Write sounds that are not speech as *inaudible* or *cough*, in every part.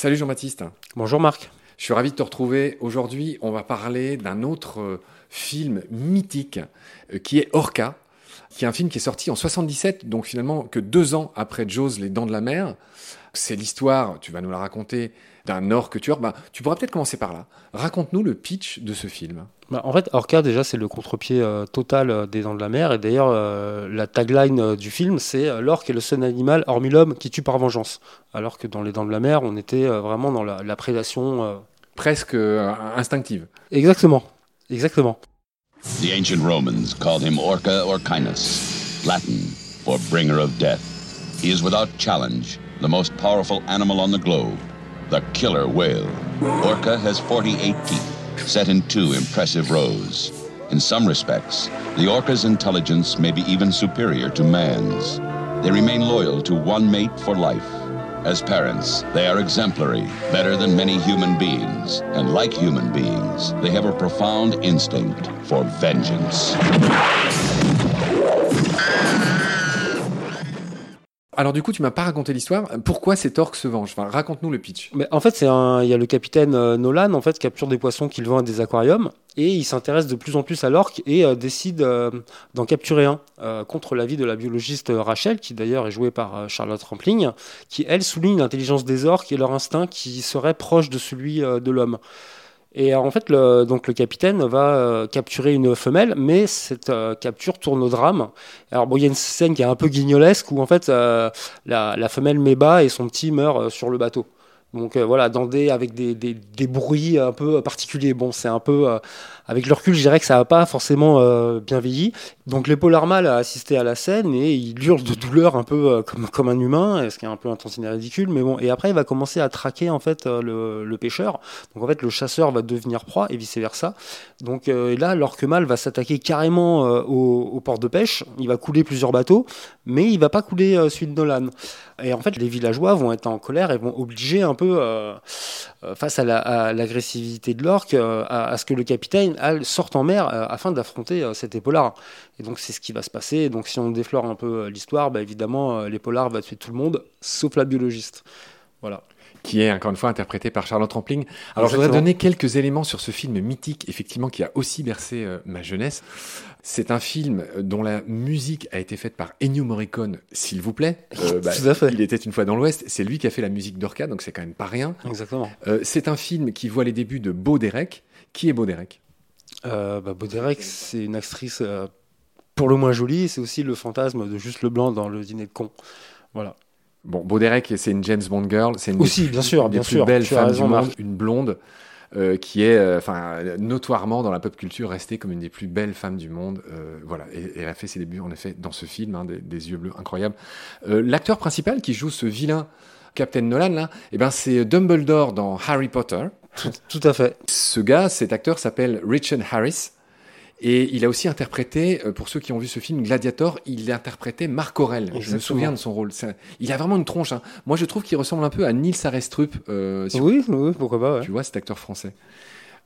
Salut Jean-Baptiste. Bonjour Marc. Je suis ravi de te retrouver. Aujourd'hui, on va parler d'un autre euh, film mythique euh, qui est Orca, qui est un film qui est sorti en 77, donc finalement que deux ans après Jaws, Les Dents de la Mer. C'est l'histoire, tu vas nous la raconter, d'un orque tueur. Bah, tu pourras peut-être commencer par là. Raconte-nous le pitch de ce film. Bah, en fait, Orca, déjà, c'est le contre-pied euh, total euh, des Dents de la Mer. Et d'ailleurs, euh, la tagline euh, du film, c'est euh, L'orque est le seul animal, hormis l'homme, qui tue par vengeance. Alors que dans Les Dents de la Mer, on était euh, vraiment dans la, la prédation. euh, Presque euh, instinctive. Exactement. Exactement. The ancient Romans called him Orca Orcinus, Latin for bringer of death. He is without challenge the most powerful animal on the globe, the killer whale. Orca has 48 teeth, set in two impressive rows. In some respects, the orca's intelligence may be even superior to man's. They remain loyal to one mate for life. As parents, they are exemplary, better than many human beings. And like human beings, they have a profound instinct for vengeance. Alors du coup, tu m'as pas raconté l'histoire. Pourquoi cet orque se venge Enfin, raconte-nous le pitch. Mais en fait, c'est il y a le capitaine euh, Nolan en fait capture des poissons qu'il vend à des aquariums et il s'intéresse de plus en plus à l'orque et euh, décide euh, d'en capturer un contre l'avis de la biologiste Rachel qui d'ailleurs est jouée par Charlotte Rampling qui elle souligne l'intelligence des orques et leur instinct qui serait proche de celui de l'homme. Et euh, en fait, le, donc le capitaine va euh, capturer une femelle, mais cette euh, capture tourne au drame. Alors bon, il y a une scène qui est un peu guignolesque où en fait euh, la, la femelle met bas et son petit meurt euh, sur le bateau. Donc euh, voilà, dans des, avec des, des, des bruits un peu particuliers. Bon, c'est un peu, avec le recul, je dirais que ça n'a pas forcément euh, bien vieilli. Donc l'épaulard mâle a assisté à la scène et il hurle de douleur un peu euh, comme, comme un humain, ce qui est un peu intense et ridicule. Mais bon, et après il va commencer à traquer en fait euh, le, le pêcheur. Donc en fait le chasseur va devenir proie et vice versa. Donc euh, et là, l'orque mâle va s'attaquer carrément euh, au, au port de pêche. Il va couler plusieurs bateaux, mais il va pas couler euh, celui de Nolan. Et en fait, les villageois vont être en colère et vont obliger un peu, euh, euh, face à la- à l'agressivité de l'orque, euh, à, ce que le capitaine sorte en mer euh, afin d'affronter euh, cet épaulard. Et donc, c'est ce qui va se passer. Donc, si on déflore un peu euh, l'histoire, bah, évidemment, euh, l'épaulard va tuer tout le monde, sauf la biologiste. Voilà. Qui est encore une fois interprété par Charlotte Rampling. Alors je voudrais Exactement. donner quelques éléments sur ce film mythique, effectivement, qui a aussi bercé euh, ma jeunesse. C'est un film euh, dont la musique a été faite par Ennio Morricone, s'il vous plaît. *laughs* Euh, Tout à fait. Il était une fois dans l'Ouest. C'est lui qui a fait la musique d'Orca, donc c'est quand même pas rien. Exactement. Euh, c'est un film qui voit les débuts de Beau Derek. Qui est Beau Derek? Euh, bah, Baudérec, c'est une actrice euh, pour le moins jolie. C'est aussi le fantasme de Juste Leblanc dans Le Dîner de con. Voilà. Bon, Beau Derek, c'est une James Bond girl. C'est une Aussi, des, bien sûr, des bien plus sûr. belles femmes raison, du monde, une blonde. euh, qui est, euh, enfin, notoirement dans la pop culture restée comme une des plus belles femmes du monde. Euh, voilà, et, et elle a fait ses débuts en effet dans ce film, hein, des, des yeux bleus incroyables. Euh, L'acteur principal qui joue ce vilain Captain Nolan là, eh ben c'est Dumbledore dans Harry Potter. Tout, tout à fait. Ce gars, cet acteur s'appelle Richard Harris. Et il a aussi interprété, euh, pour ceux qui ont vu ce film Gladiator, il a interprété Marc Aurel. Je me souviens de son rôle. Un- Il a vraiment une tronche. hein. Moi, je trouve qu'il ressemble un peu à Nils Arestrup, euh, si Oui, oui, pourquoi pas. ouais. tu vois, cet acteur français.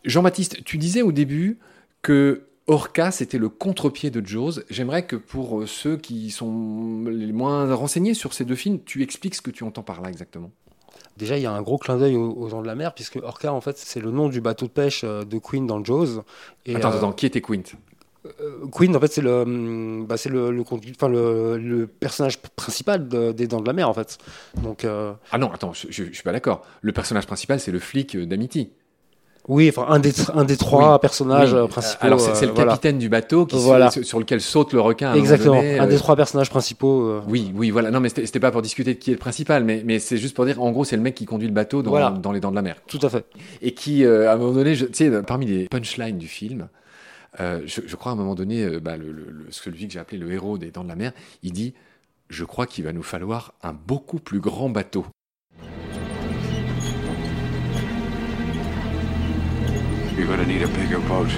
Jean-Baptiste, tu disais au début que Orca, c'était le contre-pied de Jaws. J'aimerais que pour euh, ceux qui sont les moins renseignés sur ces deux films, tu expliques ce que tu entends par là exactement. Déjà, il y a un gros clin d'œil aux, aux dents de la mer, puisque Orca, en fait, c'est le nom du bateau de pêche euh, de Queen dans Jaws. Et, attends, euh, attends, qui était Quint? Euh, Queen, en fait, c'est le, hum, bah, c'est le, enfin, le, le personnage principal de- des dents de la mer, en fait. Donc, euh, Ah non, attends, je, je, je suis pas d'accord. Le personnage principal, c'est le flic d'Amity. Oui, enfin, un des, un des trois Oui. personnages Oui. euh, principaux. Alors, c'est euh, le voilà. capitaine du bateau qui Voilà. sur, sur lequel saute le requin. à un moment Exactement, donné, un euh, des trois personnages principaux. euh, Oui, oui, voilà. Non, mais c'était pas pour discuter de qui est le principal, mais, mais c'est juste pour dire, en gros, c'est le mec qui conduit le bateau dans, Voilà. dans les dents de la mer. Tout à fait. et qui, euh, à un moment donné, tu sais, parmi les punchlines du film, euh, je, je crois à un moment donné, euh, bah, le, le- le- celui que j'ai appelé le héros des Dents de la Mer, il dit Je crois qu'il va nous falloir un beaucoup plus grand bateau. You're gonna need a bigger boat.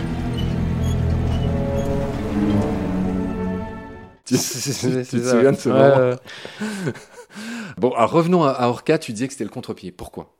Tu, *laughs* te souviens de ce Ouais, moment ouais. *laughs* Bon, alors revenons à, à Orca, tu disais que c'était le contre-pied. Pourquoi?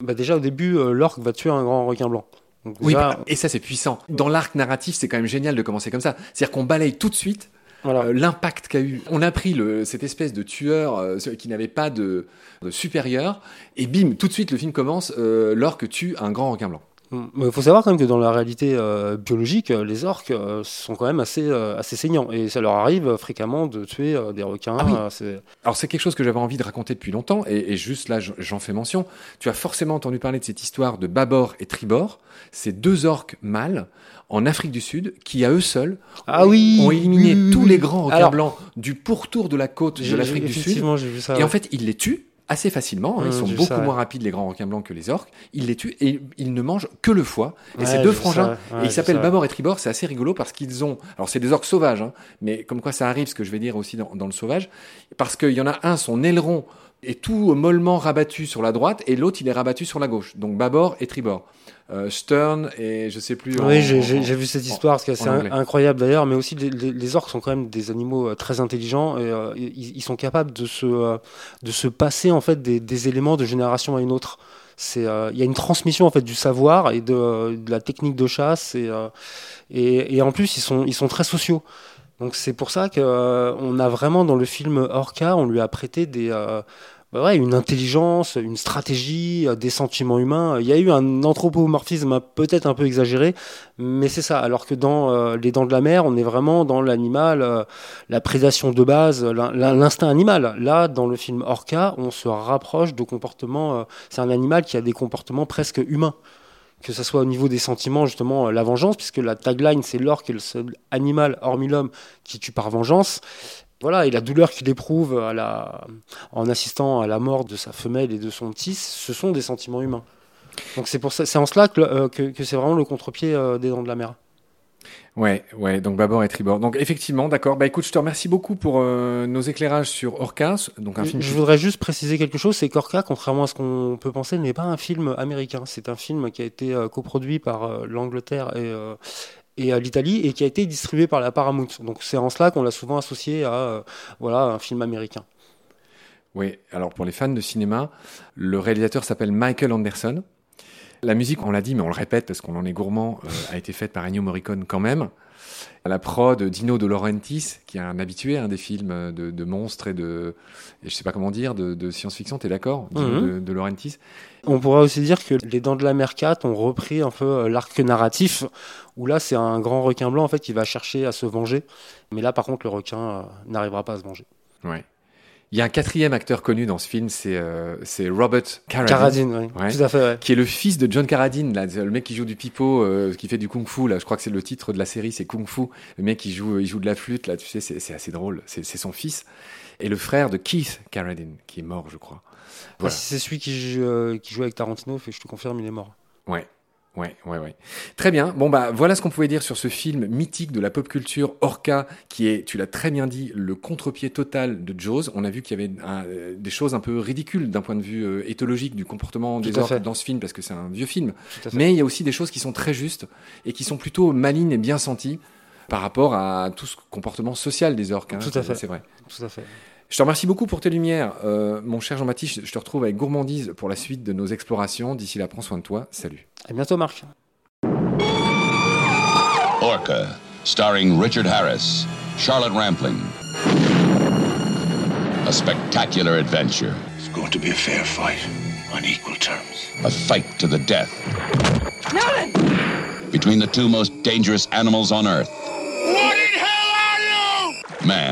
Bah déjà au début, euh, l'orque va tuer un grand requin blanc. Donc Oui, déjà, bah, et ça c'est puissant. Dans l'arc narratif, c'est quand même génial de commencer comme ça. C'est-à-dire qu'on balaye tout de suite voilà. euh, l'impact qu'a eu. On a pris le, cette espèce de tueur euh, qui n'avait pas de, de supérieur, et bim, tout de suite le film commence euh, l'orque tue un grand requin blanc. Il faut savoir quand même que dans la réalité euh, biologique, euh, les orques euh, sont quand même assez, euh, assez saignants. Et ça leur arrive fréquemment de tuer des requins. Ah oui. c'est- Alors c'est quelque chose que j'avais envie de raconter depuis longtemps, et, et juste là j'en fais mention. Tu as forcément entendu parler de cette histoire de Babor et Tribor, ces deux orques mâles en Afrique du Sud qui à eux seuls Ah oui ont éliminé oui, tous les grands requins Alors, blancs du pourtour de la côte de l'Afrique du Sud. Effectivement, j'ai vu ça. Et en fait, ils les tuent assez facilement. hein. Ils Mmh, sont beaucoup ça, ouais. moins rapides, les grands requins blancs, que les orques. Ils les tuent et ils ne mangent que le foie. Et Ouais, ces j'ai deux ça, frangins, ouais, et ils s'appellent ça. Babor et Tribor, c'est assez rigolo parce qu'ils ont. Alors, c'est des orques sauvages, hein, mais comme quoi ça arrive, ce que je vais dire aussi dans, dans le sauvage. Parce qu'il y en a un, son aileron est tout mollement rabattu sur la droite et l'autre, il est rabattu sur la gauche. Donc, Babor et Tribor. Euh, Stern et je sais plus. Oui, j'ai vu cette histoire, parce que c'est incroyable d'ailleurs, mais aussi les, les- les orques sont quand même des animaux euh, très intelligents et euh, ils, ils sont capables de se, euh, de se passer en fait des, des éléments de génération à une autre. Il y a une transmission en fait du savoir et de, de la technique de chasse et, et, et en plus ils sont, ils sont très sociaux. Donc c'est pour ça qu'on a vraiment dans le film Orca, on lui a prêté euh, bah une intelligence, une stratégie, euh, des sentiments humains. Il y a eu un anthropomorphisme peut-être un peu exagéré, mais c'est ça. Alors que dans euh, Les Dents de la Mer, on est vraiment dans l'animal, euh, la prédation de base, l'in- l'in- l'instinct animal. Là, dans le film Orca, on se rapproche de comportements. euh, c'est un animal qui a des comportements presque humains. Que ce soit au niveau des sentiments, justement, euh, la vengeance, puisque la tagline, c'est l'orque est le seul animal, hormis l'homme, qui tue par vengeance. Voilà, et la douleur qu'il éprouve en assistant à la mort de sa femelle et de son petit, ce sont des sentiments humains. Donc c'est c'est en cela que, euh, que, que c'est vraiment le contre-pied euh, des dents de la mer. Ouais, ouais, donc Babor et Tribor. Donc effectivement, d'accord. Bah écoute, je te remercie beaucoup pour euh, nos éclairages sur Orca, donc un Je, film. je voudrais juste préciser quelque chose, c'est qu'Orca, contrairement à ce qu'on peut penser, n'est pas un film américain. C'est un film qui a été euh, coproduit par euh, l'Angleterre et, et l'Italie et qui a été distribué par la Paramount. Donc c'est en cela qu'on l'a souvent associé à voilà, un film américain. Oui, alors pour les fans de cinéma, le réalisateur s'appelle Michael Anderson. La musique, on l'a dit, mais on le répète parce qu'on en est gourmand, euh, a été faite par Ennio Morricone quand même. La prod Dino De Laurentiis, qui est un habitué hein, des films de, de monstres et de, et je sais pas comment dire, de, de science-fiction, t'es d'accord Dino Mhm. de, de Laurentiis? On pourrait aussi dire que les Dents de la Mer 4 ont repris un peu euh, l'arc narratif, où là c'est un grand requin blanc en fait qui va chercher à se venger. Mais là par contre le requin euh, n'arrivera pas à se venger. Ouais. Il y a un quatrième acteur connu dans ce film, c'est euh, Robert Carradine. Carradine, oui. Ouais. Tout à fait, ouais. qui est le fils de John Carradine, là, le mec qui joue du pipeau, euh, qui fait du kung-fu, là, je crois que c'est le titre de la série, c'est kung-fu. Le mec qui joue, il joue de la flûte, là, tu sais, c'est assez drôle. C'est son fils et le frère de Keith Carradine, qui est mort, je crois. Ah, si c'est celui qui joue, euh, qui joue avec Tarantino, fait je te confirme, il est mort. Ouais. Ouais, ouais, ouais. Très bien. Bon, bah, voilà ce qu'on pouvait dire sur ce film mythique de la pop culture, Orca, qui est, tu l'as très bien dit, le contre-pied total de Jaws. On a vu qu'il y avait un, euh, des choses un peu ridicules d'un point de vue euh, éthologique du comportement des orques dans ce film, parce que c'est un vieux film. Mais il y a aussi des choses qui sont très justes et qui sont plutôt malignes et bien senties par rapport à tout ce comportement social des orques. hein. Tout à fait. C'est vrai. Tout à fait. Je te remercie beaucoup pour tes lumières. Euh, mon cher Jean-Baptiste, je te retrouve avec gourmandise pour la suite de nos explorations. D'ici là, prends soin de toi. Salut. À bientôt, Marc. Orca, starring Richard Harris, Charlotte Rampling. A spectacular adventure, It's going to be a fair fight on equal terms. a fight to the death. Between the two most dangerous animals on Earth. What in hell are you? Man